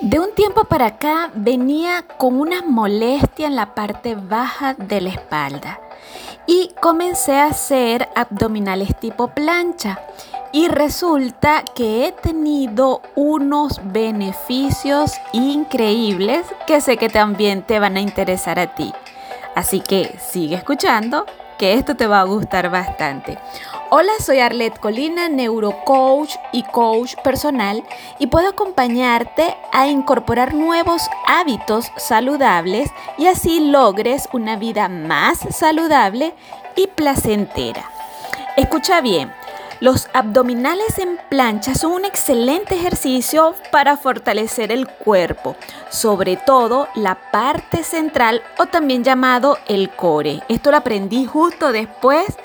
De un tiempo para acá venía con una molestia en la parte baja de la espalda y comencé a hacer abdominales tipo plancha y resulta que he tenido unos beneficios increíbles que sé que también te van a interesar a ti. Así que sigue escuchando que esto te va a gustar bastante. Hola, soy Arlette Colina, neurocoach y coach personal y puedo acompañarte a incorporar nuevos hábitos saludables y así logres una vida más saludable y placentera. Escucha bien. Los abdominales en plancha son un excelente ejercicio para fortalecer el cuerpo, sobre todo la parte central o también llamado el core. Esto lo aprendí justo después de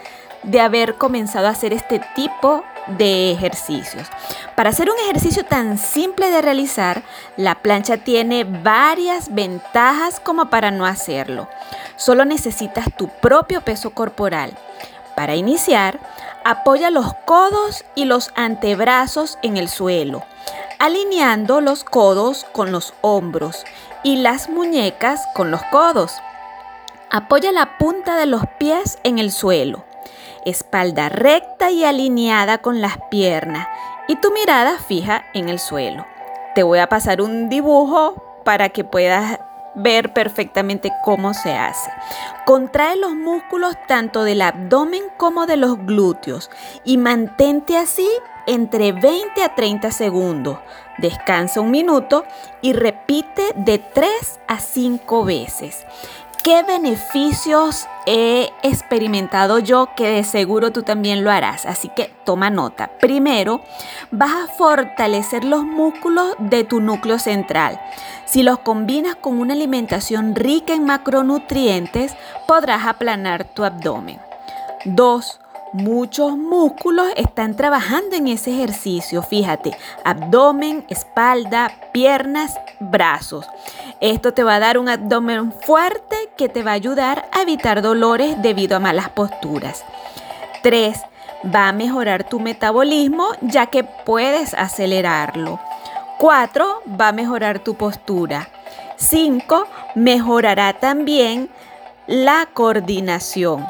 haber comenzado a hacer este tipo de ejercicios. Para hacer un ejercicio tan simple de realizar, la plancha tiene varias ventajas como para no hacerlo. Solo necesitas tu propio peso corporal. Para iniciar, apoya los codos y los antebrazos en el suelo, alineando los codos con los hombros y las muñecas con los codos. Apoya la punta de los pies en el suelo espalda recta y alineada con las piernas y tu mirada fija en el suelo. Te voy a pasar un dibujo para que puedas ver perfectamente cómo se hace. Contrae los músculos tanto del abdomen como de los glúteos y mantente así entre 20 a 30 segundos. Descansa un minuto y repite de 3 a 5 veces. ¿Qué beneficios he experimentado yo que de seguro tú también lo harás? Así que toma nota. Primero, vas a fortalecer los músculos de tu núcleo central. Si los combinas con una alimentación rica en macronutrientes, podrás aplanar tu abdomen. 2. Muchos músculos están trabajando en ese ejercicio, fíjate, abdomen, espalda, piernas, brazos. Esto te va a dar un abdomen fuerte que te va a ayudar a evitar dolores debido a malas posturas. 3. Va a mejorar tu metabolismo ya que puedes acelerarlo. 4. Va a mejorar tu postura. 5. Mejorará también la coordinación.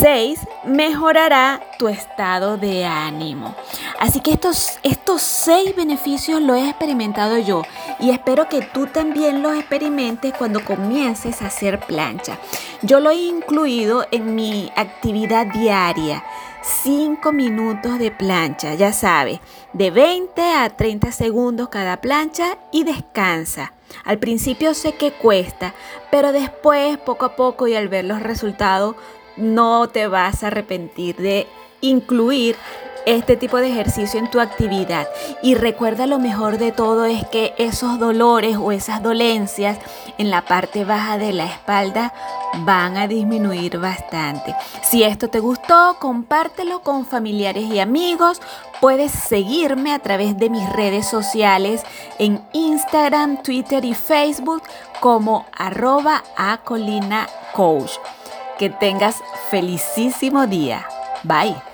6. Mejorará tu estado de ánimo. Así que estos, estos seis beneficios los he experimentado yo y espero que tú también los experimentes cuando comiences a hacer plancha. Yo lo he incluido en mi actividad diaria. 5 minutos de plancha, ya sabes, de 20 a 30 segundos cada plancha y descansa. Al principio sé que cuesta, pero después, poco a poco y al ver los resultados, no te vas a arrepentir de incluir este tipo de ejercicio en tu actividad. Y recuerda lo mejor de todo es que esos dolores o esas dolencias en la parte baja de la espalda van a disminuir bastante. Si esto te gustó, compártelo con familiares y amigos. Puedes seguirme a través de mis redes sociales en Instagram, Twitter y Facebook como arroba a colina coach. Que tengas felicísimo día. Bye.